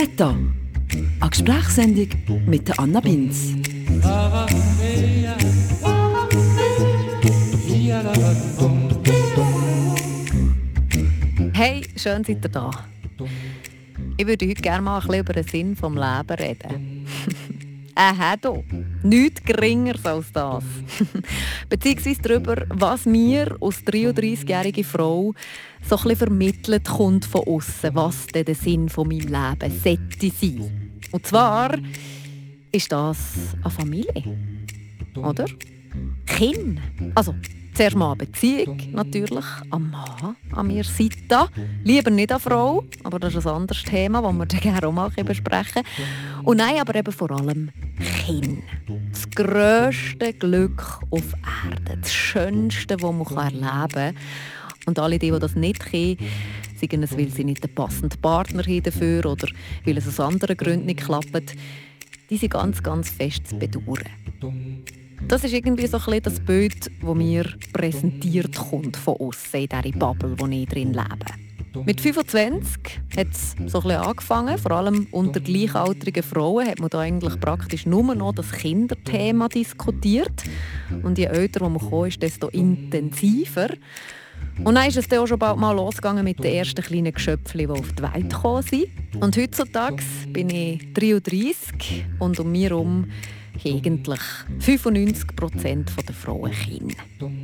Meta, eine Gesprächssendung mit Anna Binz. Hey, schön seid ihr da. Ich würde heute gerne mal ein bisschen über den Sinn des Lebens reden. Aha, du. Nichts geringeres als das. Beziehungsweise darüber, was mir als 33-jährige Frau so ein bisschen vermittelt kommt von außen, was denn der Sinn von meinem Leben sollte sein. Und zwar ist das eine Familie. Oder? Kind. Also, Zuerst mal eine Beziehung, natürlich, am Mann an mir Seite. Lieber nicht an Frau, aber das ist ein anderes Thema, das wir dann gerne auch mal besprechen Und nein, aber eben vor allem Kind. Das grösste Glück auf Erde, das Schönste, das man erleben kann. Und alle, die, die das nicht können, sagen es, weil sie nicht den passenden Partner haben dafür oder weil es aus anderen Gründen nicht klappt, die sind ganz, ganz fest zu bedauern. Das ist irgendwie so ein das Bild, das mir präsentiert kommt von außen in dieser Bubble, wo ich drin lebe. Mit 25 hat es so ein angefangen, vor allem unter gleichaltrigen Frauen hat man da eigentlich praktisch nur noch das Kinderthema diskutiert. Und je älter man kommt, ist, desto intensiver. Und dann ist es dann auch schon bald mal losgegangen mit den ersten kleinen Geschöpfen, die auf die Welt gekommen sind. Und heutzutage bin ich 33 und um mich herum eigentlich 95% der Frauen Kinder.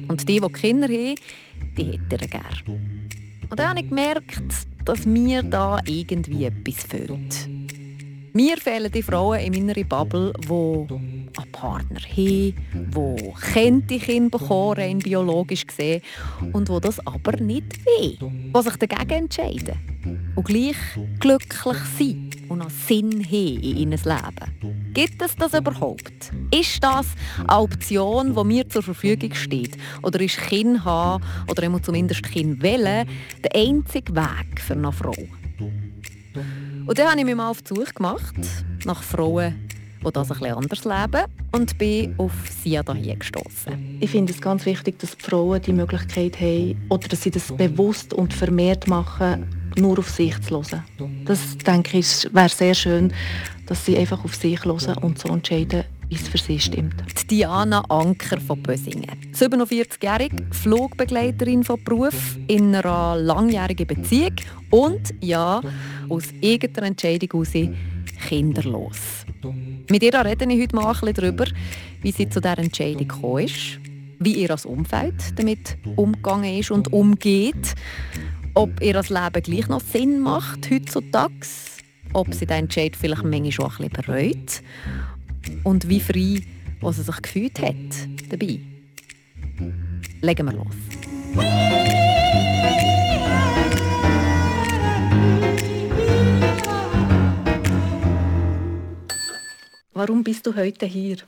Und die, die Kinder haben, die hätten er gerne. Und dann habe ich gemerkt, dass mir da irgendwie etwas fehlt. Mir fehlen die Frauen in meiner Bubble, die einen Partner haben, die Kinder Kinder bekommen, rein biologisch gesehen, und die das aber nicht wollen, die sich dagegen entscheiden und gleich glücklich sind und einen Sinn haben in ihrem Leben. Gibt es das überhaupt? Ist das eine Option, die mir zur Verfügung steht? Oder ist Kind haben, oder zumindest Kind wählen, der einzige Weg für eine Frau? Und dann habe ich mich mal auf die Suche gemacht nach Frauen, die das ein bisschen anders leben und bin auf sie hier gestoßen. Ich finde es ganz wichtig, dass die Frauen die Möglichkeit haben oder dass sie das bewusst und vermehrt machen, nur auf sich zu hören. Das denke ich wäre sehr schön, dass sie einfach auf sich hören und so entscheiden, wie es für sie stimmt. Die Diana Anker von Bösingen. 47-jährig, Flugbegleiterin von Beruf, in einer langjährigen Beziehung und, ja, aus eigener Entscheidung heraus kinderlos. Mit ihr rede ich heute mal ein bisschen darüber, wie sie zu dieser Entscheidung gekommen ist, wie ihr das Umfeld damit umgegangen ist und umgeht, ob ihr das Leben gleich noch Sinn macht heutzutage, ob sie den Entscheid vielleicht manchmal schon ein bisschen bereut und wie frei was sie sich gefühlt hat dabei. Legen wir los. Warum bist du heute hier?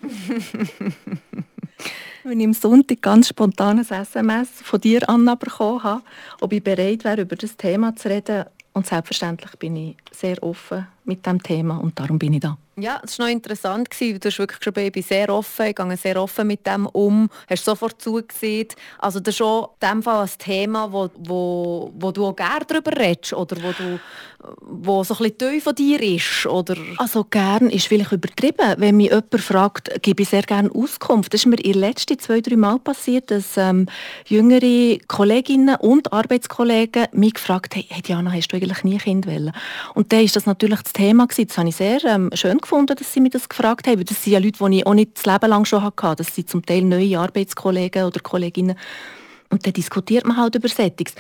Wenn ich am Sonntag ganz spontan ein SMS von dir, Anna, bekommen habe, ob ich bereit wäre, über das Thema zu reden. Und selbstverständlich bin ich sehr offen mit dem Thema und darum bin ich da. Ja, es war noch interessant. Du hast wirklich schon, bin sehr offen, ich gehe sehr offen mit dem um, hast sofort zugesehen. Also das ist schon in dem Fall ein Thema, wo, wo, wo du auch gerne darüber redest oder wo, du, wo so ein bisschen tief von dir ist? Oder? Also gern ist vielleicht übertrieben. Wenn mich jemand fragt, gebe ich sehr gerne Auskunft. Das ist mir in den letzten zwei, drei Mal passiert, dass ähm, jüngere Kolleginnen und Arbeitskollegen mich gefragt haben, hey Diana, hast du eigentlich nie Kind wollen? Und dann ist das natürlich das Thema gewesen. Das habe ich sehr ähm, schön gefunden, dass sie mich das gefragt haben. Das sind ja Leute, die ich auch nicht das Leben lang schon hatte. Das sind zum Teil neue Arbeitskollegen oder Kolleginnen. Und dann diskutiert man halt über Settings.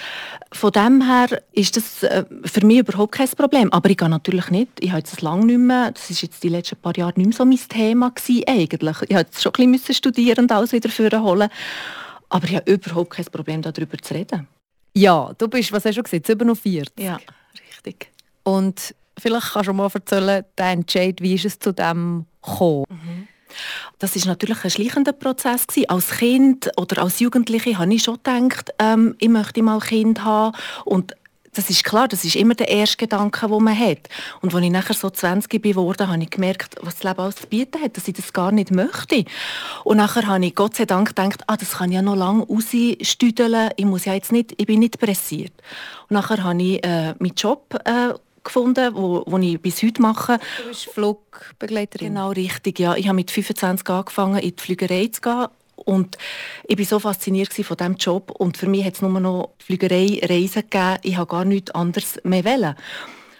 Von dem her ist das äh, für mich überhaupt kein Problem. Aber ich gehe natürlich nicht, ich habe das lange nicht mehr, das ist jetzt die letzten paar Jahre nicht mehr so mein Thema gewesen, eigentlich. Ich musste schon ein bisschen studieren und alles wieder holen. Aber ich habe überhaupt kein Problem, darüber zu reden. Ja, du bist, was hast du gesagt, 47? Ja, richtig. Und vielleicht kannst du mal erzählen, der Entscheid, wie ist es zu dem gekommen? Mhm. Das ist natürlich ein schleichender Prozess gewesen. Als Kind oder als Jugendliche habe ich schon gedacht, ähm, ich möchte mal ein Kind haben und das ist klar, das ist immer der erste Gedanke, den man hat. Und als ich nachher so 20 geworden habe ich gemerkt, was das Leben alles zu bieten hat, dass ich das gar nicht möchte. Und nachher habe ich Gott sei Dank gedacht, ah, das kann ja noch lange rausstüdeln, ich muss ja jetzt nicht, ich bin nicht pressiert. Und nachher habe ich äh, meinen Job äh, gefunden, wo, wo ich bis heute mache. Du bist Flugbegleiterin. Genau, richtig, ja. Ich habe mit 25 angefangen, in die Flügerei zu gehen und ich war so fasziniert von diesem Job und für mich hat es nur noch Flügerei, Reisen gegeben. Ich habe gar nichts anderes mehr wollen.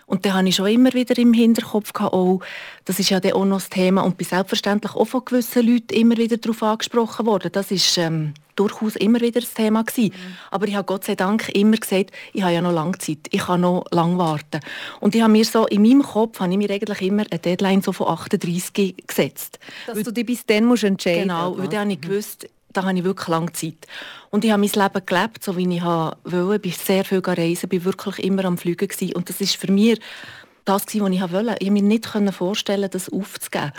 Und dann habe ich schon immer wieder im Hinterkopf gehabt, oh, das ist ja auch noch das Thema und bin selbstverständlich auch von gewissen Leuten immer wieder darauf angesprochen worden. Das ist ähm, durchaus immer wieder das Thema gewesen. Mhm. Aber ich habe Gott sei Dank immer gesagt, ich habe ja noch lange Zeit, ich kann noch lange warten. Und ich habe mir so, in meinem Kopf habe ich mir eigentlich immer eine Deadline so von 38 gesetzt. Dass weil, du dich bis dann musst entscheiden Genau, weil dann habe ich gewusst, da habe ich wirklich lange Zeit. Und ich habe mein Leben gelebt, so wie ich wollte. Ich bin sehr viel reisen, bin wirklich immer am Fliegen gewesen. Und das ist für mich das, was ich wollte. Ich konnte mir nicht vorstellen, das aufzugeben.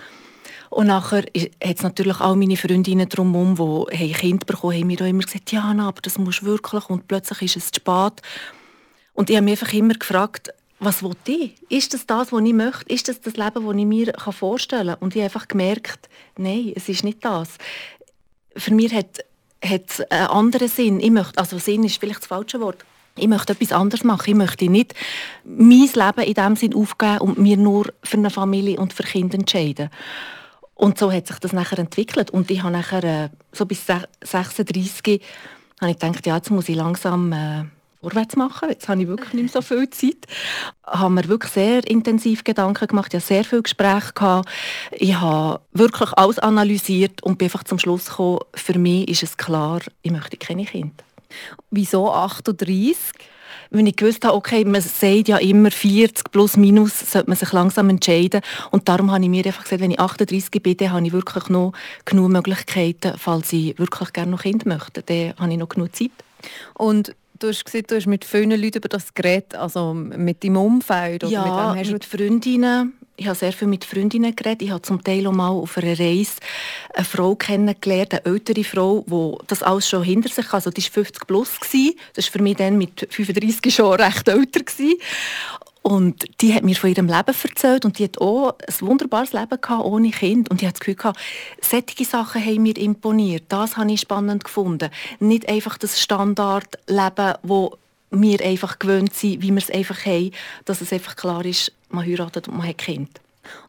Und nachher hat es natürlich auch meine Freundinnen drumherum, die Kinder bekommen haben, mir auch immer gesagt, ja, aber das muss wirklich. Und plötzlich ist es zu spät. Und ich habe mich einfach immer gefragt, was will ich? Ist das das, was ich möchte? Ist das das Leben, das ich mir vorstellen kann? Und ich habe einfach gemerkt, nein, es ist nicht das für mich hat, hat einen anderen Sinn. Ich möchte, also Sinn ist vielleicht das falsche Wort. Ich möchte etwas anderes machen. Ich möchte nicht mein Leben in dem Sinn aufgeben und mir nur für eine Familie und für Kinder entscheiden. Und so hat sich das nachher entwickelt. Und ich habe nachher, äh, so bis 36, habe ich gedacht, ja, jetzt muss ich langsam äh, vorwärts machen. Jetzt habe ich wirklich nicht mehr so viel Zeit. Ich habe mir wirklich sehr intensiv Gedanken gemacht. Ich hatte sehr viele Gespräche. Gehabt. Ich habe wirklich alles analysiert und bin einfach zum Schluss gekommen, für mich ist es klar, ich möchte keine Kinder. Wieso 38? Wenn ich gewusst habe, okay, man sagt ja immer 40 plus minus, sollte man sich langsam entscheiden. Und darum habe ich mir einfach gesagt, wenn ich 38 bin, dann habe ich wirklich noch genug Möglichkeiten, falls ich wirklich gerne noch Kind möchte. Dann habe ich noch genug Zeit. Und Du hast gesagt, du hast mit vielen Leuten über das geredet, also mit deinem Umfeld? Oder ja, mit, mit Freundinnen. Ich habe sehr viel mit Freundinnen geredet. Ich habe zum Teil auch mal auf einer Reise eine Frau kennengelernt, eine ältere Frau, die das alles schon hinter sich hat. Also die war 50 plus. Das war für mich dann mit 35 schon recht älter. Und die hat mir von ihrem Leben erzählt und die hat auch ein wunderbares Leben gehabt, ohne Kind. Und ich hatte das Gefühl, gehabt, solche Sachen haben mir imponiert. Das habe ich spannend gefunden. Nicht einfach das Standardleben, wo wir einfach gewöhnt sind, wie wir es einfach haben, dass es einfach klar ist, man heiratet und man hat Kind.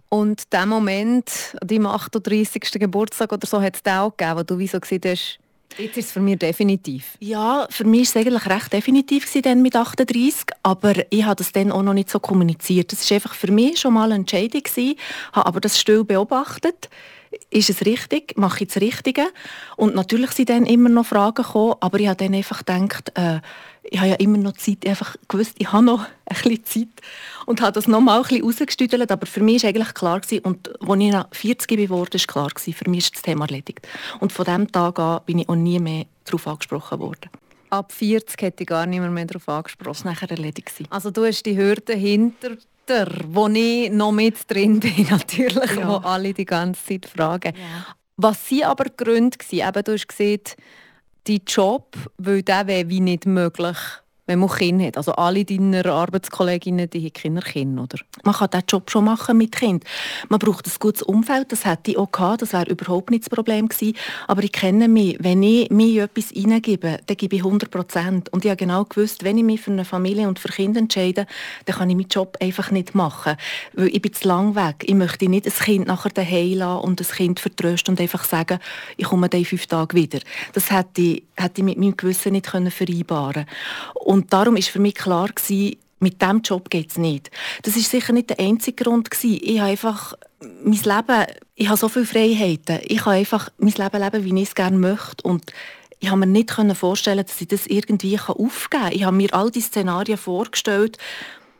Und diesen Moment, an deinem 38. Geburtstag oder so, hat es auch gegeben, wo du wie so gesehen hast, Jetzt ist es für mich definitiv. Ja, für mich war es eigentlich recht definitiv dann mit 38, aber ich habe das dann auch noch nicht so kommuniziert. Das war einfach für mich schon mal eine Entscheidung, gewesen, habe aber das still beobachtet. Ist es richtig? Mache ich das Richtige? Und natürlich sind dann immer noch Fragen gekommen, aber ich habe dann einfach gedacht, äh, ich habe ja immer noch Zeit, ich einfach gewusst, ich habe noch ein bisschen Zeit und habe das noch mal ein bisschen rausgestüdelt, aber für mich war eigentlich klar gewesen, und als ich nach 40 geworden ist klar gewesen, für mich ist das Thema erledigt. Und von diesem Tag an bin ich auch nie mehr darauf angesprochen worden. Ab 40 hätte ich gar niemand mehr darauf angesprochen. Das war nachher erledigt. Also du hast die Hürde hinter dir, wo ich noch mit drin bin, natürlich, ja. wo alle die ganze Zeit fragen. Ja. Was waren aber die Gründe? Eben, du hast gesagt, dein Job, weil der wäre wie nicht möglich wenn man Kinder hat. Also alle deiner Arbeitskolleginnen, die haben keine Kinder, oder? Man kann diesen Job schon machen mit Kind. Man braucht ein gutes Umfeld, das hätte ich auch gehabt, das wäre überhaupt nicht das Problem gewesen. Aber ich kenne mich, wenn ich mir etwas hineingebe, dann gebe ich 100 Prozent. Und ich habe genau gewusst, wenn ich mich für eine Familie und für Kinder entscheide, dann kann ich meinen Job einfach nicht machen. Weil ich bin zu lang weg. Ich möchte nicht ein Kind nachher daheim lassen und das Kind vertrösten und einfach sagen, ich komme dann in fünf Tage wieder. Das hätte ich, hätte ich mit meinem Gewissen nicht vereinbaren können. Und darum ist für mich klar gewesen, mit diesem Job geht es nicht. Das ist sicher nicht der einzige Grund gewesen. Ich habe einfach mein Leben, ich habe so viele Freiheiten. Ich kann einfach mein Leben leben, wie ich es gerne möchte. Und ich habe mir nicht vorstellen, dass ich das irgendwie aufgeben kann. Ich habe mir all die Szenarien vorgestellt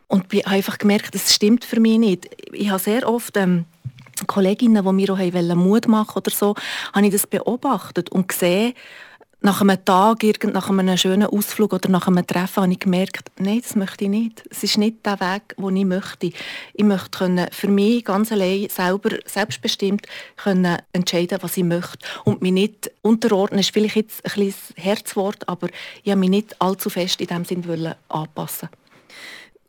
und habe einfach gemerkt, das stimmt für mich nicht. Ich habe sehr oft ähm, Kolleginnen, die mir auch Mut machen oder so, habe ich das beobachtet und gesehen, nach einem Tag, nach einem schönen Ausflug oder nach einem Treffen habe ich gemerkt, nein, das möchte ich nicht. Es ist nicht der Weg, den ich möchte. Ich möchte können für mich ganz allein selber, selbstbestimmt können entscheiden, was ich möchte. Und mich nicht unterordnen, ist vielleicht jetzt ein bisschen Herzwort, aber ich habe mich nicht allzu fest in diesem Sinn anpassen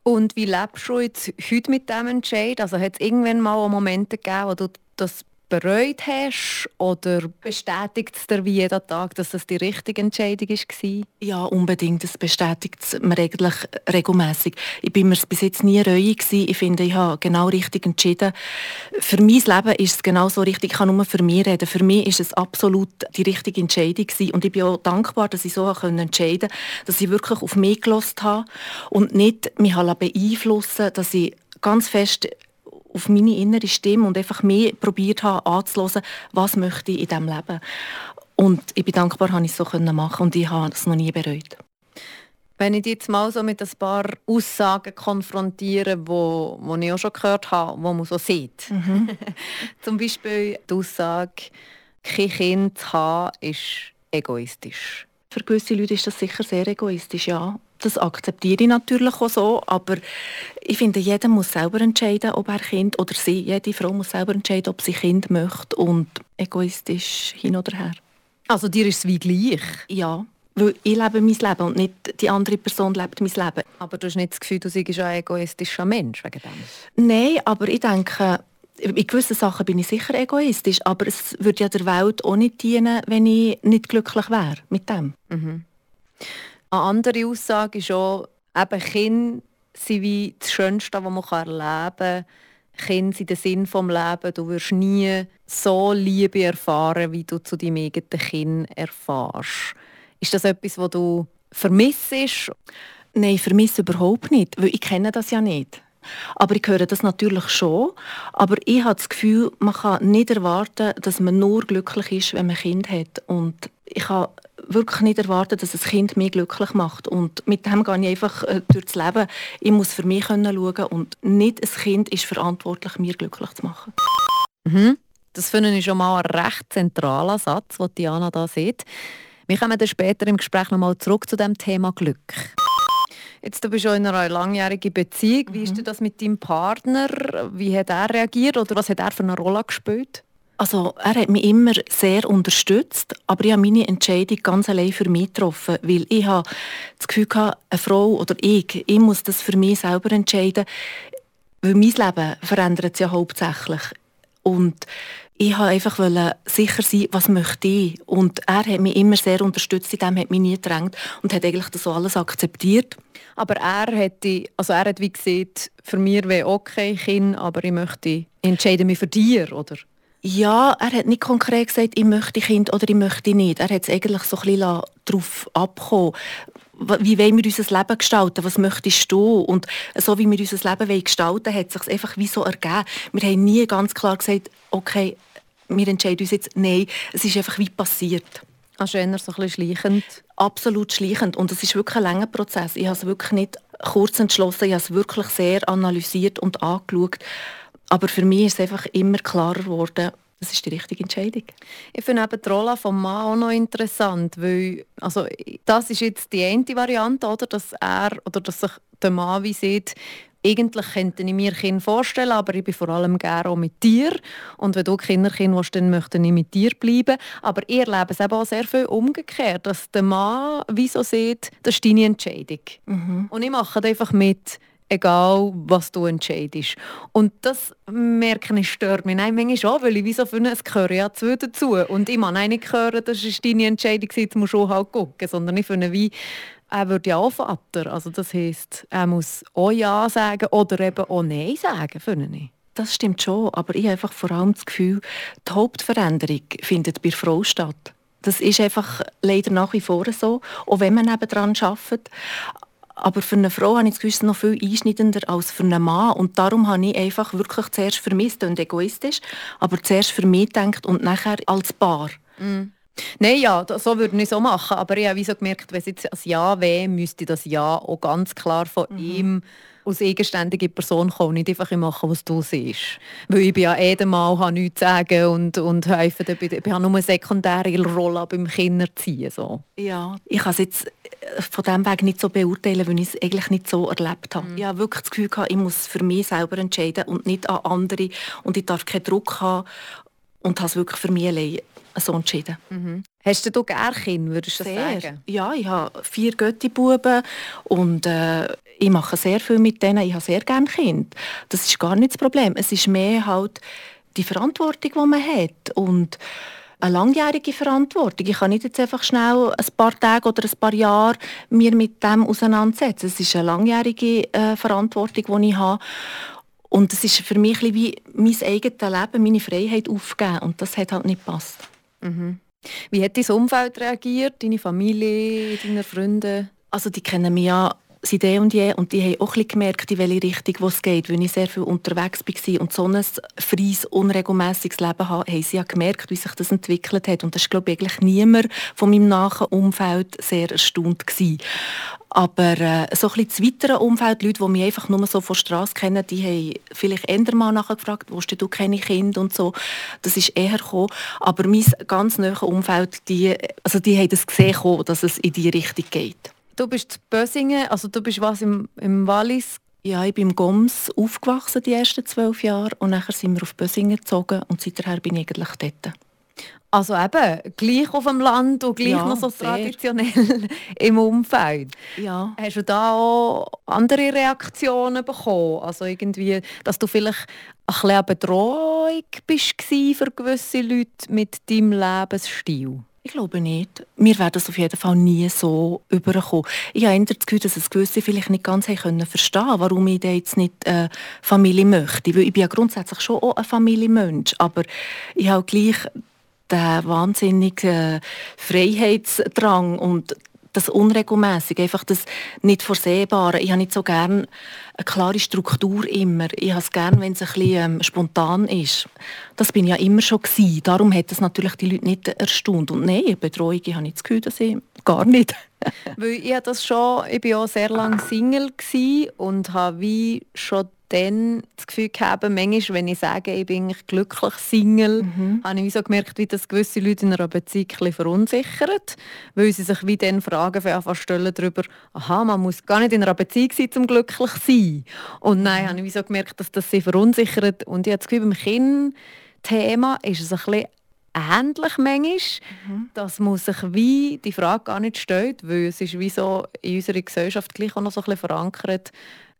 Und wie lebst du jetzt heute mit diesem Entscheid? Also hat es irgendwann mal Momente gegeben, wo du das bereut hast oder bestätigt es dir wie jeden Tag, dass das die richtige Entscheidung war? Ja, unbedingt. Das bestätigt es mir eigentlich regelmäßig. Ich bin mir bis jetzt nie reuig gewesen. Ich finde, ich habe genau richtig entschieden. Für mein Leben ist es genau so richtig. Ich kann nur für mich reden. Für mich ist es absolut die richtige Entscheidung gewesen. Und ich bin auch dankbar, dass ich so entscheiden konnte, dass ich wirklich auf mich gelost habe und nicht mich beeinflussen dass ich ganz fest auf meine innere Stimme und einfach mehr probiert habe anzuhören, was möchte ich in diesem Leben. Und ich bin dankbar, dass ich es so machen und ich habe es noch nie bereut. Wenn ich dich jetzt mal so mit ein paar Aussagen konfrontiere, wo, wo ich auch schon gehört habe, wo man so sieht. Mhm. Zum Beispiel die Aussage, kein Kind zu haben, ist egoistisch. Für gewisse Leute ist das sicher sehr egoistisch, ja. Das akzeptiere ich natürlich auch so, aber ich finde, jeder muss selber entscheiden, ob er Kind oder sie, jede Frau muss selber entscheiden, ob sie Kind möchte und egoistisch hin oder her. Also dir ist es wie gleich? Ja, weil ich lebe mein Leben und nicht die andere Person lebt mein Leben. Aber du hast nicht das Gefühl, du seist ein egoistischer Mensch wegen dem? Nein, aber ich denke, in gewissen Sachen bin ich sicher egoistisch, aber es würde ja der Welt auch nicht dienen, wenn ich nicht glücklich wäre mit dem. Mhm. Eine andere Aussage ist auch, eben Kinder sind wie das Schönste, was man erleben kann. Kinder sind der Sinn des Lebens. Du wirst nie so Liebe erfahren, wie du zu deinem eigenen Kind erfährst. Ist das etwas, was du vermisst? Nein, ich vermisse überhaupt nicht, weil ich kenne das ja nicht. Aber ich höre das natürlich schon. Aber ich habe das Gefühl, man kann nicht erwarten, dass man nur glücklich ist, wenn man ein Kind hat. Und ich kann wirklich nicht erwarten, dass ein Kind mich glücklich macht. Und mit dem gehe ich einfach äh, durchs Leben. Ich muss für mich schauen und nicht ein Kind ist verantwortlich, mir glücklich zu machen. Mhm. Das finde ich schon mal ein recht zentraler Satz, den Diana da sieht. Wir kommen dann später im Gespräch noch mal zurück zu dem Thema Glück. Jetzt, du bist schon in einer langjährigen Beziehung. Wie ist mhm. das mit deinem Partner? Wie hat er reagiert oder was hat er für eine Rolle gespielt? Also er hat mich immer sehr unterstützt, aber ich habe meine Entscheidung ganz allein für mich getroffen, weil ich habe das Gefühl hatte, eine Frau oder ich, ich muss das für mich selber entscheiden, weil mein Leben verändert sich ja hauptsächlich. Und ich wollte einfach sicher sein, was möchte ich. Und er hat mich immer sehr unterstützt, in dem hat mich nie gedrängt und hat eigentlich das alles akzeptiert. Aber er hätte, also er hat wie gesagt, für mich wäre okay, Kind, aber ich möchte entscheiden mich für dich, oder? Ja, er hat nicht konkret gesagt, ich möchte Kind oder ich möchte nicht. Er hat es eigentlich so ein bisschen darauf abgekommen. Wie wollen wir unser Leben gestalten? Was möchtest du? Und so wie wir unser Leben gestalten wollen, hat es sich einfach wie so ergeben. Wir haben nie ganz klar gesagt, okay, wir entscheiden uns jetzt, nein, es ist einfach wie passiert. Also eher so ein bisschen schleichend? Absolut schleichend. Und es ist wirklich ein langer Prozess. Ich habe es wirklich nicht kurz entschlossen, ich habe es wirklich sehr analysiert und angeschaut. Aber für mich ist es einfach immer klarer geworden, das ist die richtige Entscheidung. Ich finde eben die Rolle des Mann auch noch interessant, weil also, das ist jetzt die eine Variante, oder, dass er oder dass sich der Mann wie sieht, eigentlich könnte ich mir Kinder vorstellen, aber ich bin vor allem gerne auch mit dir. Und wenn du Kinderkind willst, dann möchte ich mit dir bleiben. Aber ihr lebt es eben auch sehr viel umgekehrt, dass der Mann wie so sieht, das ist deine Entscheidung. Mhm. Und ich mache einfach mit, egal was du entscheidest. Und das merke ich, stört mich Nein, manchmal schon, weil ich wieso finde, es gehören ja zwei dazu. Und ich kann nicht hören, das ist deine Entscheidung, jetzt musst du halt gucken. Sondern ich finde, wie, er wird ja auch Vater. Also das heisst, er muss auch Ja sagen oder eben auch Nein sagen, finde ich. Das stimmt schon, aber ich habe einfach vor allem das Gefühl, die Hauptveränderung findet bei der Frau statt. Das ist einfach leider nach wie vor so, auch wenn man daran arbeitet. Aber für eine Frau habe ich das Gefühl, noch viel einschneidender als für einen Mann. Und darum habe ich einfach wirklich zuerst für mich, und egoistisch, aber zuerst für mich gedacht und nachher als Paar. Mm. Nein, ja, so würde ich so machen. Aber ich habe so gemerkt, wenn es jetzt ein Ja wäre, müsste das Ja auch ganz klar von mhm. ihm als eigenständige Person kommen, nicht einfach machen, was du siehst. Weil ich bin ja eh der Mann, habe nichts zu sagen und, und helfe, ich habe nur eine sekundäre Rolle beim Kinderziehen. So. Ja, ich kann es jetzt äh, von diesem Weg nicht so beurteilen, weil ich es eigentlich nicht so erlebt habe. Mhm. Ich habe wirklich das Gefühl, gehabt, ich muss für mich selber entscheiden und nicht an andere und ich darf keinen Druck haben und habe es wirklich für mich allein so entschieden. Mhm. Hast du gerne Kinder, würdest du sehr. sagen? Ja, ich habe vier Göttibuben und äh, ich mache sehr viel mit denen. Ich habe sehr gerne Kinder. Das ist gar nicht das Problem. Es ist mehr halt die Verantwortung, die man hat und eine langjährige Verantwortung. Ich kann nicht jetzt einfach schnell ein paar Tage oder ein paar Jahre mir mit dem auseinandersetzen. Es ist eine langjährige äh, Verantwortung, die ich habe. Und es ist für mich wie mein eigenes Leben, meine Freiheit aufgeben. Und das hat halt nicht gepasst. Mhm. Wie hat dein Umfeld reagiert? Deine Familie, deine Freunde? Also die kennen mich ja seit eh und je und die haben auch ein gemerkt, in welche Richtung es geht. Weil ich sehr viel unterwegs war und so ein freies, unregelmäßiges Leben habe, haben sie ja gemerkt, wie sich das entwickelt hat. Und das war, glaube ich, eigentlich niemand von meinem nahen Umfeld sehr erstaunt gewesen. Aber äh, so ein bisschen das weitere Umfeld, Leute, die mich einfach nur so von der Straße kennen, die haben vielleicht eher mal nachgefragt, wo du keine Kinder und so. Das ist eher gekommen. Aber mein ganz nahes Umfeld, die, also die haben das gesehen, dass es in diese Richtung geht. Du bist in Bösingen, also du bist was im, im Wallis? Ja, ich bin im Goms aufgewachsen die ersten zwölf Jahre und nachher sind wir auf Bösingen gezogen und seither bin ich eigentlich dort. Also eben, gleich auf dem Land und gleich ja, noch so traditionell im Umfeld. Ja. Hast du da auch andere Reaktionen bekommen? Also irgendwie, dass du vielleicht ein bisschen eine Bedrohung bist für gewisse Leute mit deinem Lebensstil? Ich glaube nicht. Wir werden das auf jeden Fall nie so überkommen. Ich habe das Gefühl, dass es gewisse vielleicht nicht ganz können verstehen warum ich jetzt nicht äh, Familie möchte. Weil ich bin ja grundsätzlich schon auch ein Familienmensch, aber ich habe gleich den wahnsinnigen Freiheitsdrang und das Unregelmäßige, einfach das nicht Vorsehbare. Ich habe nicht so gerne eine klare Struktur immer. Ich habe es gerne, wenn es ein bisschen ähm, spontan ist. Das bin ich ja immer schon gewesen. Darum hat das natürlich die Leute nicht erstaunt. Und nein, Betreuung, ich habe nicht das Gefühl, dass ich gar nicht. Weil ich das schon, ich war auch sehr lange Single und habe wie schon dann das Gefühl gehabt, manchmal, wenn ich sage, ich bin glücklich Single, mhm. habe ich so gemerkt, wie das gewisse Leute in einer Beziehung verunsichert, weil sie sich wie dann Fragen stellen darüber, aha, man muss gar nicht in einer Beziehung sein, um glücklich zu sein. Und nein, mhm. habe ich so gemerkt, dass das sie verunsichert. Und ich habe das Gefühl, beim Kind-Thema ist es ein bisschen ähnlich manchmal, mhm. dass man sich wie die Frage gar nicht stellt, weil es ist wie so in unserer Gesellschaft gleich auch noch so ein bisschen verankert,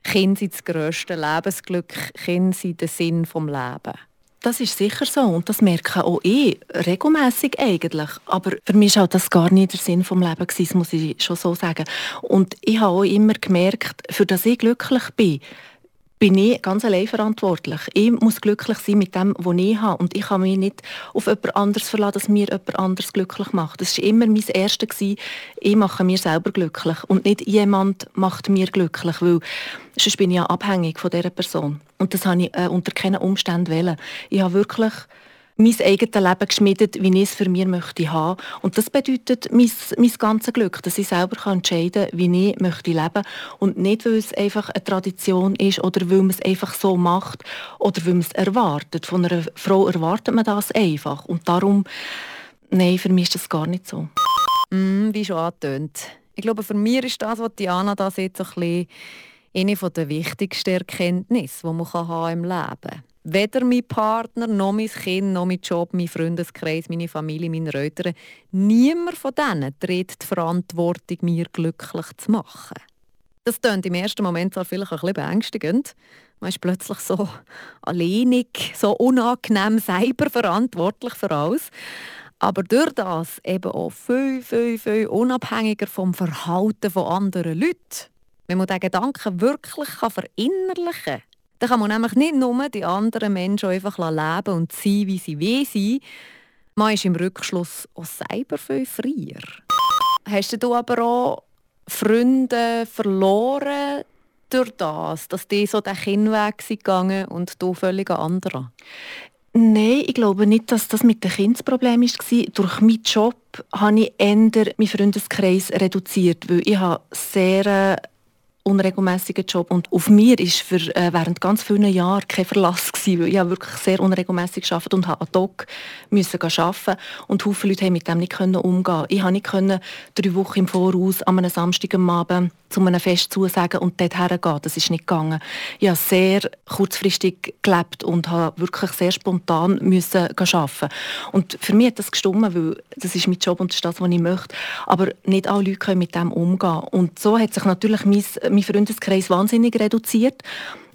Kinder sind das grösste Lebensglück, Kinder sind der Sinn des Lebens. Das ist sicher so und das merke auch ich regelmäßig eigentlich. Aber für mich war das gar nicht der Sinn des Lebens, das muss ich schon so sagen. Und ich habe auch immer gemerkt, für das ich glücklich bin, bin ich ganz allein verantwortlich. Ich muss glücklich sein mit dem, was ich habe. Und ich kann mich nicht auf jemand anderes verlassen, dass mir jemand anderes glücklich macht. Das war immer mein Erstes. Ich mache mir selber glücklich. Und nicht jemand macht mir glücklich, weil sonst bin ich ja abhängig von dieser Person. Und das habe ich äh, unter keinen Umständen wählen. Ich habe wirklich mein eigenes Leben geschmiedet, wie ich es für mich möchte haben. Und das bedeutet mein, mein ganzes Glück, dass ich selber entscheiden kann, wie ich möchte leben und nicht, weil es einfach eine Tradition ist oder weil man es einfach so macht oder weil man es erwartet. Von einer Frau erwartet man das einfach und darum, nein, für mich ist das gar nicht so. Mm, wie schon angetönt. Ich glaube, für mich ist das, was Diana da so ein bisschen eine der wichtigsten Erkenntnisse, die man im Leben haben kann. Weder mein Partner, noch mein Kind, noch mein Job, mein Freundeskreis, meine Familie, meine Eltern, niemand von denen trägt die Verantwortung, mir glücklich zu machen. Das klingt im ersten Moment zwar vielleicht ein bisschen beängstigend. Man ist plötzlich so alleinig, so unangenehm selber verantwortlich für alles. Aber durch das eben auch viel, viel, viel unabhängiger vom Verhalten von anderen Leuten. Wenn man diesen Gedanken wirklich verinnerlichen kann, dann kann man nämlich nicht nur die anderen Menschen einfach leben und sein, wie sie will sein. Man ist im Rückschluss auch selber viel freier. Hast du aber auch Freunde verloren durch das, dass die so den Kindweg gegangen und du völlig anderer? Nein, ich glaube nicht, dass das mit dem Kind das Problem war. Durch meinen Job habe ich eher meinen Freundeskreis reduziert, weil ich habe sehr unregelmäßigen Job und auf mir ist für äh, während ganz vielen Jahren kein Verlass gewesen, weil ich wirklich sehr unregelmäßig gearbeitet und habe ad hoc müssen arbeiten und viele Leute haben mit dem nicht können umgehen. Ich konnte nicht können drei Wochen im Voraus an einem Samstag am Abend zu einem Fest zusagen und dort hergehen. Das ist nicht gegangen. Ich habe sehr kurzfristig gelebt und habe wirklich sehr spontan müssen arbeiten. Und für mich hat das gestimmt, weil das ist mein Job und das ist das, was ich möchte. Aber nicht alle Leute können mit dem umgehen. Und so hat sich natürlich mein, mein Freundeskreis wahnsinnig reduziert.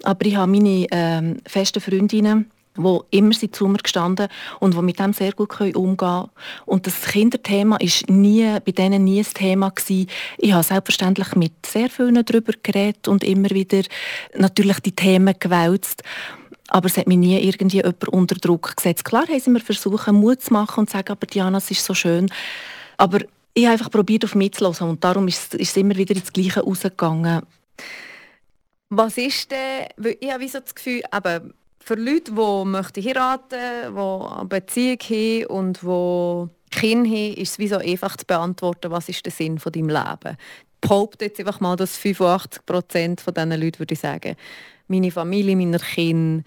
Aber ich habe meine ähm, festen Freundinnen die immer sind zu mir gestanden und die mit dem sehr gut umgehen können. Und das Kinderthema war nie, bei denen nie ein Thema. Gewesen. Ich habe selbstverständlich mit sehr vielen darüber geredet und immer wieder natürlich die Themen gewälzt. Aber es hat mich nie irgendwie jemand unter Druck gesetzt. Klar haben sie mir versucht, Mut zu machen und zu sagen, aber Diana, es ist so schön. Aber ich habe einfach probiert, auf mich zu hören und darum ist, es immer wieder ins Gleiche rausgegangen. Was ist denn, ich habe so das Gefühl, eben, für Leute, die möchten heiraten, die eine Beziehung haben und die Kinder haben, ist es wie so einfach zu beantworten, was ist der Sinn von deinem Leben. Behaupte jetzt einfach mal, dass 85 Prozent von diesen Leuten würde ich sagen, meine Familie, meine Kinder,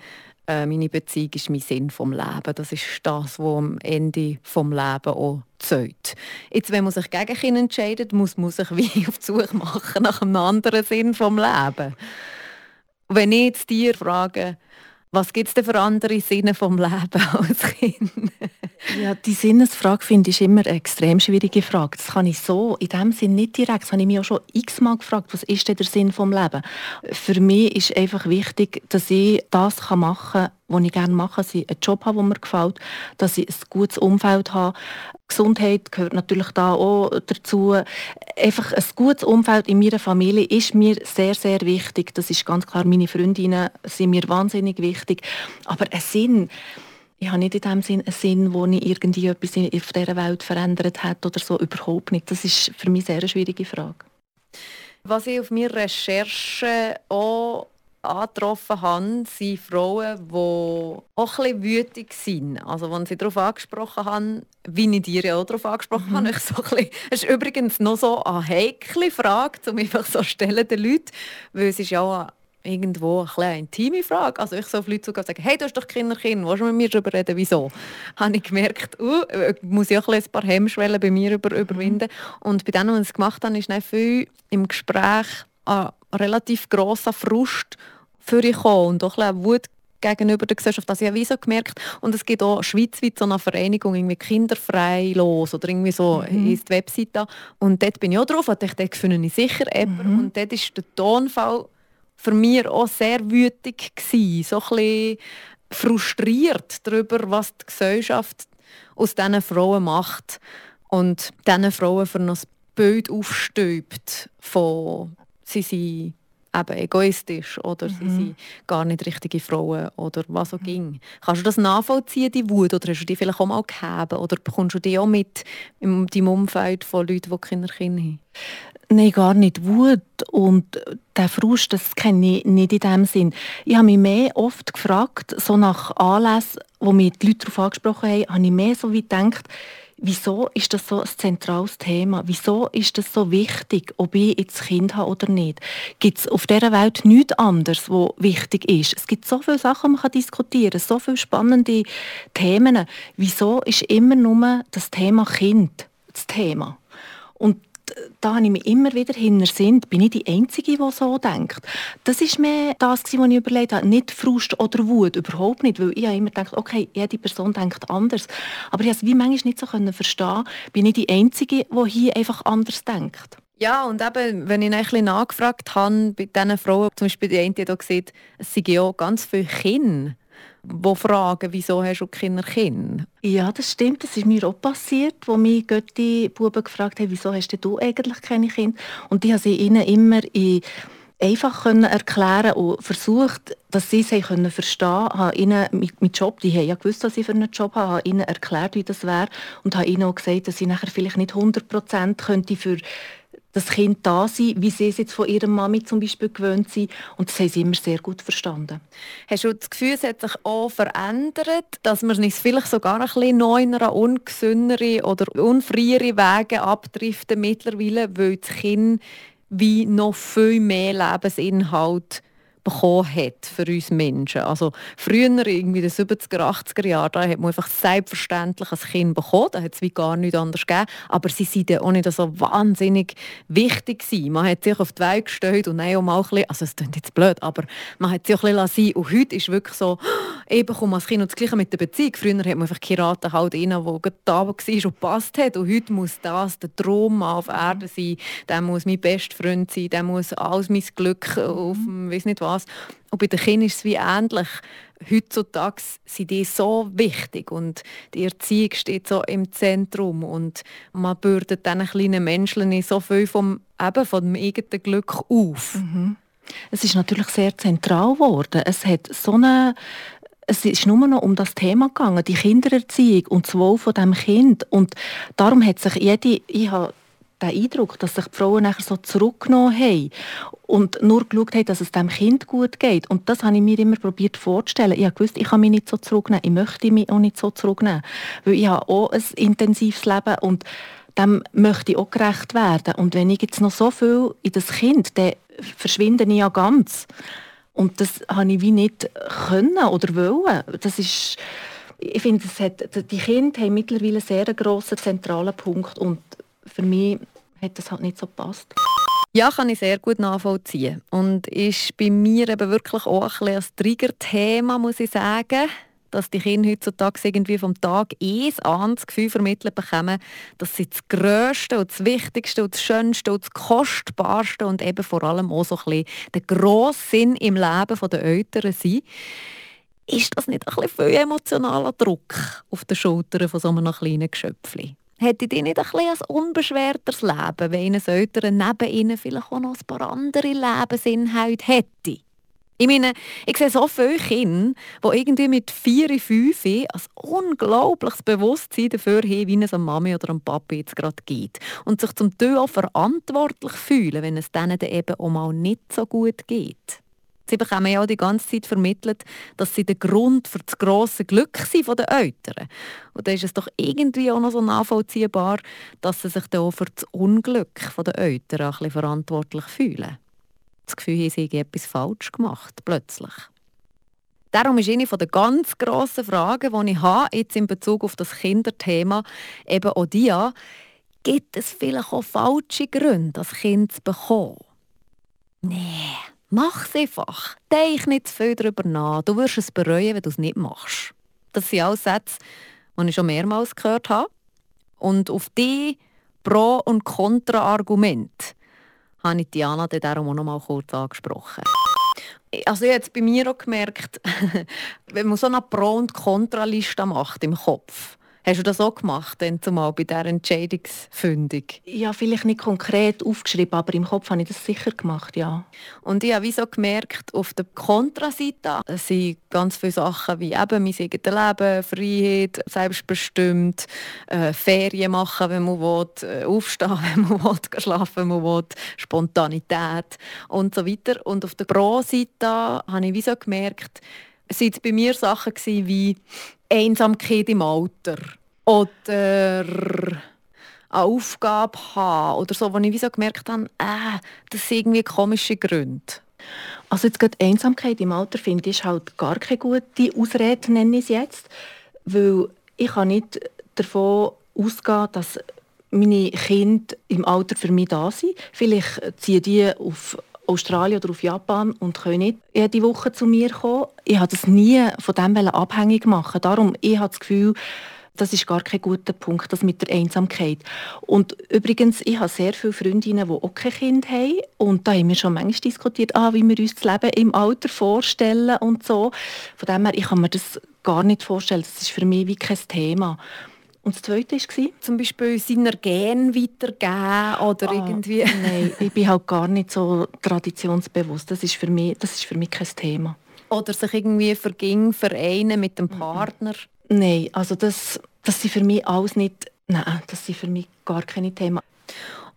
äh, meine Beziehung ist mein Sinn vom Leben. Das ist das, was am Ende vom Leben auch zählt. Jetzt, wenn man sich gegen Kinder entscheidet, muss man sich wie auf die Suche machen nach einem anderen Sinn vom Leben. Wenn ich jetzt dir frage, was gibt es denn für andere Sinne vom Leben als Kind? ja, die Sinnesfrage finde ich immer eine extrem schwierige Frage. Das kann ich so in dem Sinn nicht direkt. Das habe ich mich auch schon x-mal gefragt, was ist denn der Sinn vom Leben? Für mich ist einfach wichtig, dass ich das machen kann, was ich gerne mache, dass ich einen Job habe, der mir gefällt, dass ich ein gutes Umfeld habe. Gesundheit gehört natürlich da auch dazu. Einfach ein gutes Umfeld in meiner Familie ist mir sehr, sehr wichtig. Das ist ganz klar, meine Freundinnen sind mir wahnsinnig wichtig. Aber ein Sinn, ich habe nicht in dem Sinn einen Sinn, wo ich irgendwie etwas auf dieser Welt verändert hat oder so, überhaupt nicht. Das ist für mich sehr eine schwierige Frage. Was ich auf meiner Recherche auch angetroffen habe, sind Frauen, die auch ein bisschen wütig sind. Also, wenn sie darauf angesprochen haben, wie ich dir ja auch darauf angesprochen mhm. habe, ich so ein bisschen, es ist übrigens noch so eine heikle Frage, um einfach so stellen den Leuten, weil es ist ja auch irgendwo eine intime Frage. Also ich so auf Leute zugehen und sagen, hey, du hast doch Kinder, Kinder, willst du mit mir darüber reden, wieso? Habe ich gemerkt, uh, muss ich auch ein paar Hemmschwellen bei mir über, überwinden. Und bei denen, die es gemacht haben, ist dann viel im Gespräch ein relativ grosser Frust für ich und auch ein Wut gegenüber der Gesellschaft. Das habe ich so gemerkt. Und es gibt auch schweizweit so eine Vereinigung, irgendwie kinderfrei los oder irgendwie so mhm. ist die Webseite. Und dort bin ich auch drauf und ich dachte, finde ich sicher jemanden. Mhm. Und dort ist der Tonfall für mich auch sehr wütig gewesen. So ein bisschen frustriert darüber, was die Gesellschaft aus diesen Frauen macht. Und diesen Frauen für ein Bild aufstöbt von sie sind eben egoistisch oder mhm. sie sind gar nicht richtige Frauen oder was auch ging. Kannst du das nachvollziehen, die Wut, oder hast du die vielleicht auch mal gehabt oder bekommst du die auch mit in deinem Umfeld von Leuten, die Kinder, Kinder haben? Nein, gar nicht. Wut und der Frust, das kenne ich nicht in dem Sinn. Ich habe mich mehr oft gefragt, so nach Anlässen, wo mich die Leute darauf angesprochen haben, habe ich mehr so wie gedacht, Wieso ist das so ein zentrales Thema? Wieso ist das so wichtig, ob ich jetzt Kind habe oder nicht? Gibt es auf dieser Welt nichts anderes, was wichtig ist? Es gibt so viele Sachen, die man diskutieren kann, so viele spannende Themen. Wieso ist immer nur das Thema Kind das Thema? Und da habe ich mich immer wieder hinter bin ich die Einzige, die so denkt. Das ist mir das, was ich überlegt habe. Nicht Frust oder Wut, überhaupt nicht, weil ich habe immer gedacht, okay, jede Person denkt anders. Aber ich konnte es wie manchmal nicht so verstehen, bin ich die Einzige, die hier einfach anders denkt. Ja, und eben, wenn ich ein bisschen nachgefragt habe bei diesen Frauen, zum Beispiel die eine, die hier sieht, es sind ja ganz viele Kinder die fragen, wieso hast du keine Kinder? Ja, das stimmt. Das ist mir auch passiert, wo mich die Buben gefragt haben, wieso hast du eigentlich keine Kinder? Und ich habe sie ihnen immer in einfach können erklären und versucht, dass sie es können verstehen habe ihnen mit Job, die haben ja gewusst, dass ich für einen Job habe, habe ihnen erklärt, wie das wäre und habe ihnen auch gesagt, dass ich nachher vielleicht nicht 100 Prozent könnte für das Kind da sein, wie sie es jetzt von ihrer Mami zum Beispiel gewöhnt sind. Und das haben sie immer sehr gut verstanden. Hast du das Gefühl, es hat sich auch verändert, dass man es vielleicht sogar ein bisschen neuner, ungesündere oder unfreiere Wege abdriften mittlerweile, weil das Kind wie noch viel mehr Lebensinhalt bekommen hat für uns Menschen. Also früher, irgendwie in den 70er, 80er Jahren, hat man einfach selbstverständlich ein Kind bekommen, da hat es wie gar nichts anderes gegeben, aber sie sind auch nicht so wahnsinnig wichtig gewesen. Man hat sich auf die Welt gestellt und auch mal ein bisschen, also es klingt jetzt blöd, aber man hat sich ein bisschen lassen und heute ist wirklich so, Ich bekomme als Kind das Gleiche mit der Beziehung. Früher hat man einfach geheiratet, halt einen, der da war und gepasst hat. Und heute muss das der Traum auf Erde sein. Der muss mein bester Freund sein. Der muss alles mein Glück auf dem, weiß nicht was. Und bei den Kindern ist es wie ähnlich. Heutzutage sind die so wichtig und die Erziehung steht so im Zentrum und man bürdet diesen kleinen Menschen so viel vom, eben vom eigenen Glück auf. Mhm. Es ist natürlich sehr zentral geworden. Es hat so eine es ist nur noch um das Thema gegangen, die Kindererziehung und das Wohl von dem Kind. Und darum hat sich jede, ich habe den Eindruck, dass sich die Frauen nachher so zurückgenommen haben und nur geschaut haben, dass es dem Kind gut geht. Und das habe ich mir immer probiert vorzustellen. Ich habe gewusst, ich kann mich nicht so zurücknehmen. Ich möchte mich auch nicht so zurücknehmen. Weil ich habe auch ein intensives Leben und dem möchte ich auch gerecht werden. Und wenn ich jetzt noch so viel in das Kind, dann verschwinde ich ja ganz. Und das habe ich wie nicht können oder wollen. Das ist, ich finde, hat, die Kinder haben mittlerweile einen sehr grossen zentralen Punkt und für mich hat das halt nicht so gepasst. Ja, kann ich sehr gut nachvollziehen. Und ist bei mir eben wirklich auch ein, ein Trigger-Thema, muss ich sagen dass die Kinder heutzutage irgendwie vom Tag eins an das Gefühl vermittelt bekommen, dass sie das Größte und das Wichtigste und das Schönste und das Kostbarste und eben vor allem auch so ein bisschen der grosse Sinn im Leben der Eltern sind. Ist das nicht ein bisschen viel emotionaler Druck auf den Schultern von so einem kleinen Geschöpfchen? Hätte die nicht ein, ein unbeschwerteres Leben, wenn ihnen Eltern neben ihnen vielleicht auch noch ein paar andere Lebensinhalte hätten? Ich meine, ich sehe so viele Kinder, die irgendwie mit vier, fünf ein unglaubliches Bewusstsein dafür haben, wie es einem Mami oder einem Papi jetzt gerade geht. Und sich zum Teil auch verantwortlich fühlen, wenn es denen dann eben auch mal nicht so gut geht. Sie bekommen ja auch die ganze Zeit vermittelt, dass sie der Grund für das grosse Glück sind von den Eltern. Und da ist es doch irgendwie auch noch so nachvollziehbar, dass sie sich dann auch für das Unglück der Eltern ein bisschen verantwortlich fühlen das Gefühl haben, sie hätten etwas falsch gemacht, plötzlich. Darum ist eine der ganz grossen Fragen, die ich habe, jetzt in Bezug auf das Kinderthema, eben auch die, gibt es vielleicht auch falsche Gründe, das Kind zu bekommen? Nee, mach es einfach. Denk nicht zu viel darüber nach. Du wirst es bereuen, wenn du es nicht machst. Das sind alles Sätze, die ich schon mehrmals gehört habe. Und auf die Pro- und Kontra-Argumente habe ich Diana dann darum auch noch mal kurz angesprochen. Also ich habe bei mir auch gemerkt, wenn man so eine Pro- und Kontraliste macht im Kopf, Hast du das auch gemacht, denn zumal bei dieser Entscheidungsfindung? Ja, vielleicht nicht konkret aufgeschrieben, aber im Kopf habe ich das sicher gemacht, ja. Und ich habe wie so gemerkt, auf der Kontraseite sind ganz viele Sachen wie eben mein eigenes Leben, Freiheit, selbstbestimmt, äh, Ferien machen, wenn man will, äh, aufstehen, wenn man will, schlafen, wenn man will, Spontanität und so weiter. Und auf der Pro-Seite habe ich wie so gemerkt, es waren bei mir Sachen wie Einsamkeit im Alter oder eine Aufgabe haben oder so, wo ich wie so gemerkt habe, äh, das sind irgendwie komische Gründe. Also jetzt gerade Einsamkeit im Alter finde ich halt gar keine gute Ausrede, nenne ich es jetzt, weil ich kann nicht davon ausgehen, dass meine Kinder im Alter für mich da sind. Vielleicht ziehen die auf Australien oder auf Japan und können nicht jede Woche zu mir kommen. Ich habe das nie von dem abhängig machen. Darum, ich habe das Gefühl, das ist gar kein guter Punkt, das mit der Einsamkeit. Und übrigens, ich habe sehr viele Freundinnen, die auch kein Kind haben. Und da haben wir schon manchmal diskutiert, ah, wie wir uns das Leben im Alter vorstellen und so. Von dem her, ich kann mir das gar nicht vorstellen. Das ist für mich wie kein Thema. Und das Zweite war? Zum Beispiel seiner Gen weitergeben oder ah, irgendwie... Nein, ich bin halt gar nicht so traditionsbewusst. Das ist für mich, das ist für mich kein Thema. Oder sich irgendwie verging, vereinen mit dem Partner? Nein, also das, das sind für mich alles nicht... Nein, das sind für mich gar keine Themen.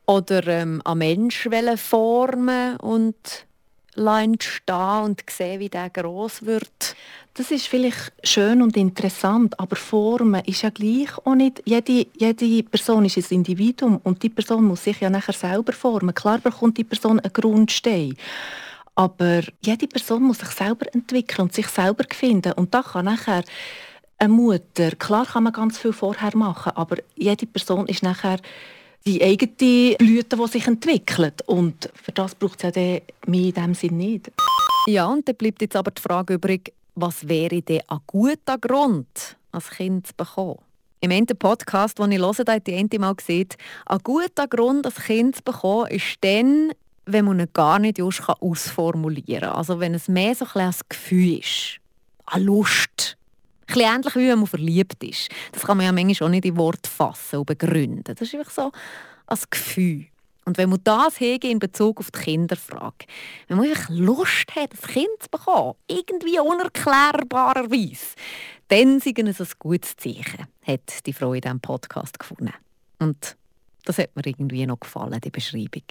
Oder ähm, an Mensch formen und stehen und sehen, wie der groß wird. Das ist vielleicht schön und interessant, aber Formen ist ja gleich auch nicht. Jede, jede Person ist ein Individuum und die Person muss sich ja nachher selber formen. Klar bekommt die Person einen Grundstein. Aber jede Person muss sich selber entwickeln und sich selber finden. Und da kann nachher eine Mutter, klar kann man ganz viel vorher machen, aber jede Person ist nachher die eigene Blüte, die sich entwickelt. Und für das braucht es ja mehr in diesem Sinn nicht. Ja, und dann bleibt jetzt aber die Frage übrig, was wäre denn ein guter Grund, ein Kind zu bekommen? Im einen Podcast, den ich höre, hat die eine mal gesagt, ein guter Grund, ein Kind zu bekommen, ist dann, wenn man ihn gar nicht just ausformulieren kann. Also wenn es mehr so ein, ein Gefühl ist. Eine Lust. Ein bisschen ähnlich wie wenn man verliebt ist. Das kann man ja manchmal auch nicht in Worte fassen und begründen. Das ist einfach so ein Gefühl. Und wenn man das hege in Bezug auf die Kinderfrage, wenn man einfach Lust hat, ein Kind zu bekommen, irgendwie unerklärbarerweise, dann sei es ein gutes Zeichen, hat die Frau in diesem Podcast gefunden. Und das hat mir irgendwie noch gefallen, die Beschreibung.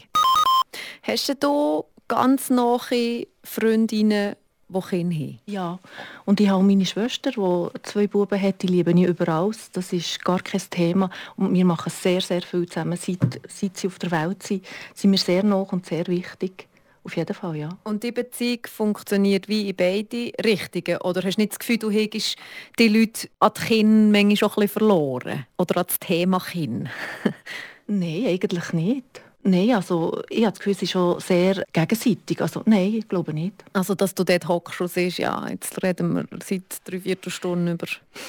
Hast du ganz nahe Freundinnen, die Kinder haben? Ja, und ich habe meine Schwester, die zwei Buben hat, die liebe ich überall. Das ist gar kein Thema. Und wir machen sehr, sehr viel zusammen. Seit, seit sie auf der Welt sind, sind wir sehr nah und sehr wichtig. Auf jeden Fall, ja. Und die Beziehung funktioniert wie in beide Richtungen? Oder hast du nicht das Gefühl, du hättest die Leute an die Kinder manchmal schon ein bisschen verloren? Oder an das Thema Kind? Nein, eigentlich nicht. Nein, also ich habe das Gefühl, es ist schon sehr gegenseitig. Also nein, ich glaube nicht. Also dass du dort hockst und siehst, ja, jetzt reden wir seit drei, vier Stunden über...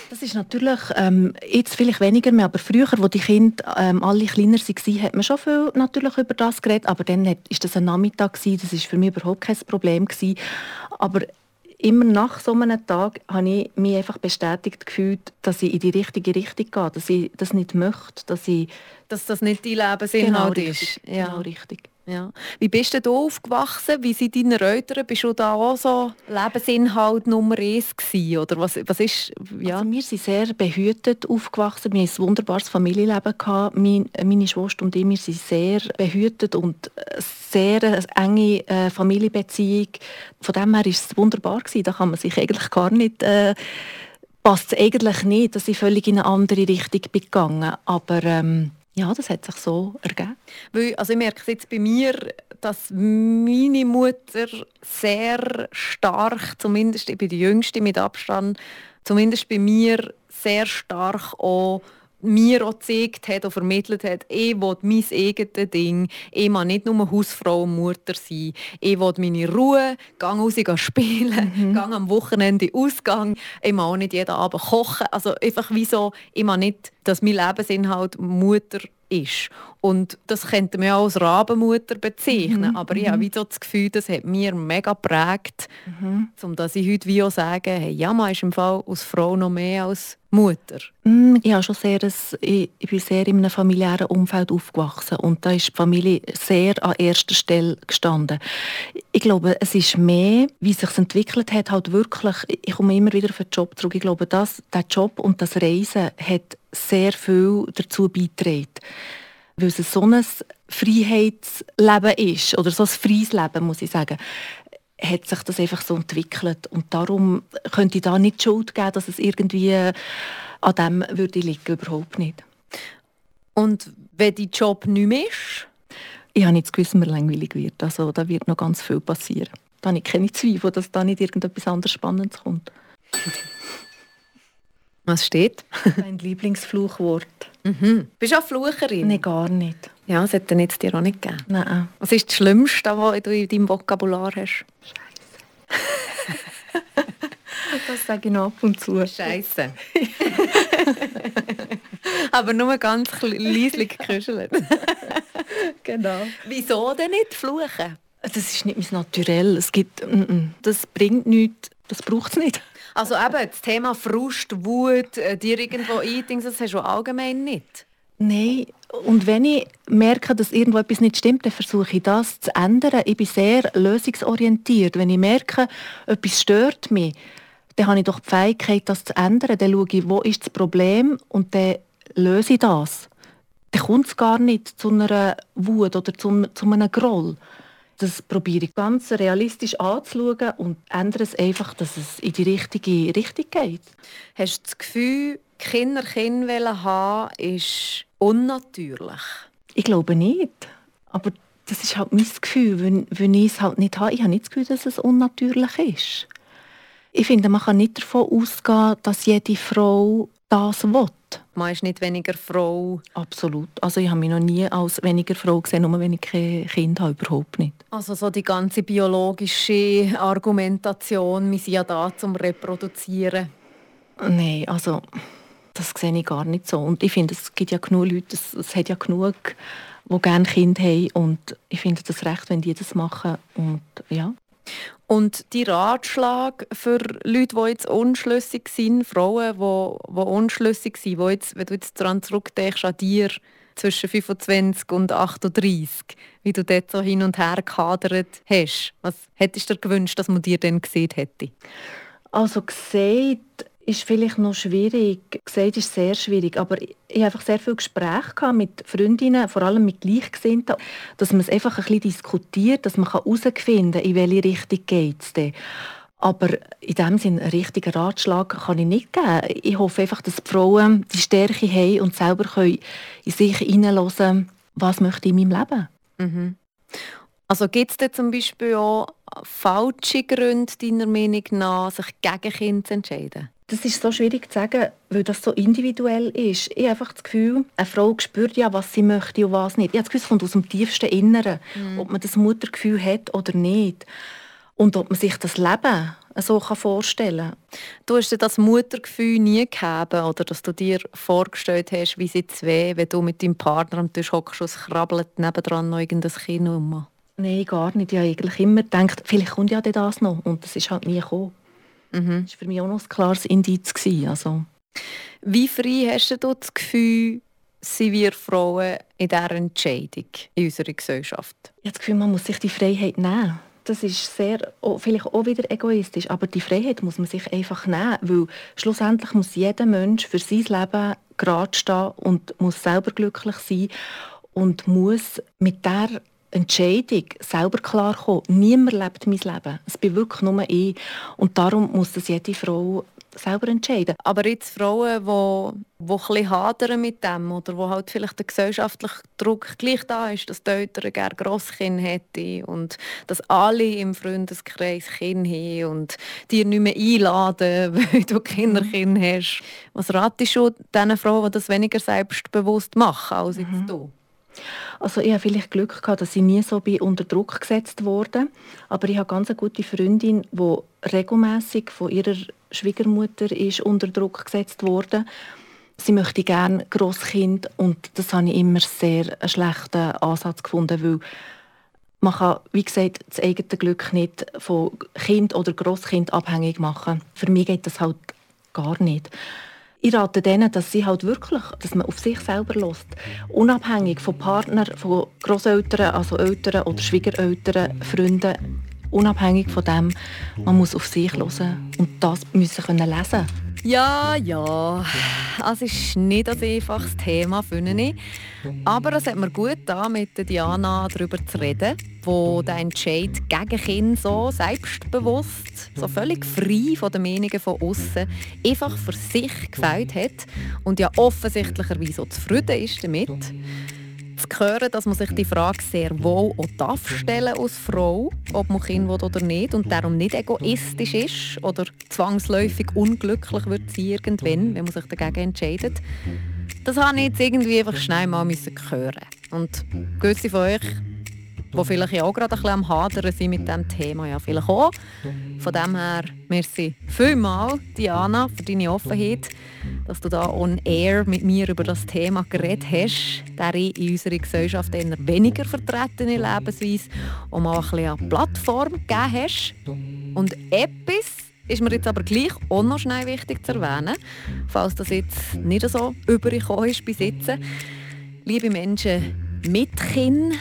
Das ist natürlich, ähm, jetzt vielleicht weniger mehr, aber früher, wo die Kinder ähm, alle kleiner waren, hat man schon viel natürlich über das geredet, aber dann war das ein Nachmittag, gewesen, das war für mich überhaupt kein Problem. Gewesen. Aber immer nach so einem Tag habe ich mich einfach bestätigt gefühlt, dass ich in die richtige Richtung gehe, dass ich das nicht möchte, dass ich... Dass das nicht dein Lebensinhalt genau ist. Richtig, ja. Genau richtig. Ja. Wie bist du aufgewachsen? Wie sind deine Eltern? Bist du da auch so Lebensinhalt Nummer eins gewesen? Oder was, was ist, ja? Also wir sind sehr behütet aufgewachsen. Wir hatten ein wunderbares Familienleben. Gehabt. Meine, meine Schwester und ich wir sind sehr behütet und sehr enge äh, Familienbeziehung. Von dem her war es wunderbar. Gewesen. Da kann man sich eigentlich gar nicht... Äh, passt es eigentlich nicht, dass ich völlig in eine andere Richtung bin gegangen. Aber... Ähm, ja, das hat sich so ergeben. Weil, also ich merke es jetzt bei mir, dass meine Mutter sehr stark, zumindest ich bin die Jüngste mit Abstand, zumindest bei mir sehr stark auch mir auch gezeigt hat und vermittelt hat, ich will mein eigenes Ding, ich will nicht nur Hausfrau und Mutter sein, ich will meine Ruhe, gehe raus spielen, mhm. gehe am Wochenende ausgang, ich will auch nicht jeden Abend kochen, also einfach wie so, ich will nicht, dass mein Lebensinhalt Mutter ist. Und das könnte man auch als Rabenmutter bezeichnen. Mhm. Aber ich habe mhm. so das Gefühl, das hat mir mega geprägt, mhm. um dass ich heute wie auch sage, hey, ja, man ist im Fall als Frau noch mehr als Mutter. Mm, ich, schon sehr ein, ich, ich bin sehr in einem familiären Umfeld aufgewachsen und da ist die Familie sehr an erster Stelle gestanden. Ich glaube, es ist mehr, wie es sich entwickelt hat, halt wirklich, ich komme immer wieder auf den Job zurück, ich glaube, dass der Job und das Reisen hat sehr viel dazu beigetragen weil es so ein Freiheitsleben ist, oder so ein freies Leben, muss ich sagen, hat sich das einfach so entwickelt. Und darum könnte ich da nicht Schuld geben, dass es irgendwie an dem würde liegen, überhaupt nicht. Und wenn dein Job nicht mehr ist? Ich habe nicht das Gewissen, mir langweilig wird. Also da wird noch ganz viel passieren. Da habe ich keine Zweifel, dass da nicht irgendetwas anderes Spannendes kommt. Was steht? Dein Lieblingsfluchwort. Mhm. Bist du auch Flucherin? Nein, gar nicht. Ja, das hätte es dir auch nicht gegeben. Nein. Was ist das Schlimmste, was du in deinem Vokabular hast? Scheiße. das sage ich noch ab und zu. Scheiße. Aber nur ganz leislich geküschelt. genau. Wieso denn nicht fluchen? Das ist nicht mein Naturell. Es gibt, das bringt nichts, das braucht es nicht. Also eben, das Thema Frust, Wut, äh, dir irgendwo eindingsen, das hast du allgemein nicht? Nein, und wenn ich merke, dass irgendwo etwas nicht stimmt, dann versuche ich das zu ändern. Ich bin sehr lösungsorientiert. Wenn ich merke, etwas stört mich, dann habe ich doch die Fähigkeit, das zu ändern. Dann schaue ich, wo ist das Problem und dann löse ich das. Dann kommt es gar nicht zu einer Wut oder zu einem Groll. Das probiere ich ganz realistisch anzuschauen und ändere es einfach, dass es in die richtige Richtung geht. Hast du das Gefühl, Kinder Kinder haben, ist unnatürlich? Ich glaube nicht. Aber das ist halt mein Gefühl, wenn, wenn ich es halt nicht habe. Ich habe nicht das Gefühl, dass es unnatürlich ist. Ich finde, man kann nicht davon ausgehen, dass jede Frau das will. Man ist nicht weniger Frau. Absolut. Also ich habe mich noch nie als weniger Frau gesehen, nur wenn ich kein Kind habe, überhaupt nicht. Also so die ganze biologische Argumentation, wir sind ja da zum Reproduzieren. Nein, also das sehe ich gar nicht so. Und ich finde, es gibt ja genug Leute, es, es hat ja genug, die gerne Kinder haben und ich finde das recht, wenn die das machen und ja. Und die Ratschlag für Leute, die jetzt unschlüssig sind, Frauen, die, die unschlüssig sind, die jetzt, wenn du jetzt daran zurückdenkst, an dir zwischen 25 und 38, wie du dort so hin und her gehadert hast, was hättest du dir gewünscht, dass man dir dann gesehen hätte? Also gesehen ist vielleicht noch schwierig. Gesagt ist sehr schwierig, aber ich hatte einfach sehr viele Gespräche mit Freundinnen, vor allem mit Gleichgesinnten, dass man es einfach ein bisschen diskutiert, dass man herausfinden kann, in welche Richtung geht es Aber in dem Sinne, einen richtigen Ratschlag kann ich nicht geben. Ich hoffe einfach, dass die Frauen die Stärke haben und selber können in sich hineinhören was möchte ich in meinem Leben. Mhm. Also gibt es zum Beispiel auch falsche Gründe, deiner Meinung nach, sich gegen Kinder zu entscheiden? Das ist so schwierig zu sagen, weil das so individuell ist. Ich habe einfach das Gefühl, eine Frau spürt ja, was sie möchte und was nicht. Ich habe das Gefühl, es kommt aus dem tiefsten Inneren, mhm. ob man das Muttergefühl hat oder nicht. Und ob man sich das Leben so vorstellen kann. Du hast dir das Muttergefühl nie gehabt, oder dass du dir vorgestellt hast, wie sie zwei, wenn du mit deinem Partner am Tisch hockst und es krabbelt nebendran noch irgendein Kind um? Nein, gar nicht. Ich habe eigentlich immer gedacht, vielleicht kommt ja das noch. Und das ist halt nie gekommen. Mhm. Das war für mich auch noch ein klares Indiz. Also. Wie frei hast du das Gefühl, sind wir Frauen in dieser Entscheidung in unserer Gesellschaft? Ich habe das Gefühl, man muss sich die Freiheit nehmen. Das ist sehr, vielleicht auch wieder egoistisch, aber die Freiheit muss man sich einfach nehmen, weil schlussendlich muss jeder Mensch für sein Leben gerade stehen und muss selber glücklich sein und muss mit der Entscheidung selber klar kommen. Niemand lebt mein Leben. Es bin wirklich nur ich. Und darum muss das jede Frau selber entscheiden. Aber jetzt Frauen, die, die ein bisschen hadern mit dem oder wo halt vielleicht der gesellschaftliche Druck gleich da ist, dass die Eltern gerne Grosskind hätten und dass alle im Freundeskreis Kinder haben und dir nicht mehr einladen, weil du Kinderkind hast. Was ratest du diesen Frauen, die das weniger selbstbewusst machen als jetzt mhm. du? Also ich habe vielleicht Glück gehabt, dass ich nie so bin unter Druck gesetzt wurde. Aber ich habe ganz eine gute Freundin, die regelmäßig von ihrer Schwiegermutter ist unter Druck gesetzt wurde. Sie möchte gerne Grosskind und das habe ich immer sehr einen schlechten Ansatz gefunden, weil man kann, wie gesagt, das eigene Glück nicht von Kind oder Grosskind abhängig machen. Für mich geht das halt gar nicht ich rate denen, dass sie halt wirklich, dass man auf sich selber lässt. Unabhängig von Partnern, von Großeltern, also Eltern oder Schwiegereltern, Freunden, unabhängig von dem, man muss auf sich hören und das müssen können lesen. Ja, ja, es ist nicht ein einfaches Thema, finde ich. Aber es hat mir gut da mit Diana darüber zu reden, wo der Entscheid gegen Kinder so selbstbewusst, so völlig frei von den Meinungen von außen, einfach für sich gefällt hat und ja offensichtlicherweise so zufrieden ist damit zu hören, dass man sich die Frage sehr wohl auch darf stellen als Frau, ob man Kind will oder nicht und darum nicht egoistisch ist oder zwangsläufig unglücklich wird sie irgendwann, wenn man sich dagegen entscheidet. Das habe ich jetzt irgendwie einfach schnell mal hören Und gewisse von euch die vielleicht auch gerade ein bisschen am Hadern sind mit diesem Thema. Ja, vielleicht auch. Von dem her, merci vielmals, Diana, für deine Offenheit, dass du da on air mit mir über das Thema geredet hast, der in unserer Gesellschaft eher weniger vertretene Lebensweise und mal ein bisschen eine Plattform gegeben hast. Und etwas ist mir jetzt aber gleich auch noch schnell wichtig zu erwähnen, falls das jetzt nicht so übergekommen ist bis jetzt. Liebe Menschen mit Kind,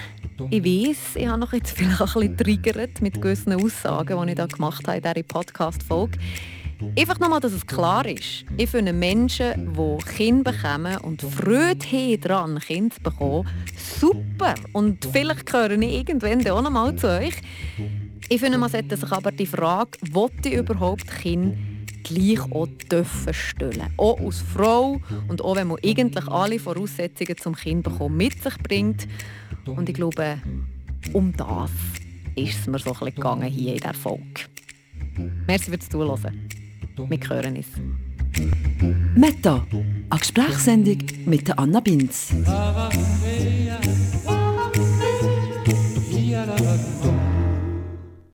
ich weiß, ich habe noch jetzt vielleicht ein bisschen triggert mit gewissen Aussagen, die ich da gemacht habe in dieser Podcast-Folge. Einfach nochmal, dass es klar ist. Ich finde Menschen, die Kinder bekommen und Freude haben daran, Kinder zu bekommen, super. Und vielleicht gehöre ich irgendwann auch nochmal zu euch. Ich finde, man sollte sich aber die Frage, will ich überhaupt Kinder gleich auch dürfen stellen. Auch als Frau und auch wenn man eigentlich alle Voraussetzungen zum Kind bekommen mit sich bringt. Und ich glaube, um das ist es mir so ein gegangen hier in der Folge. Merci fürs Zuhören. Wir hören uns. Meta, eine Gesprächssendung mit Anna Binz.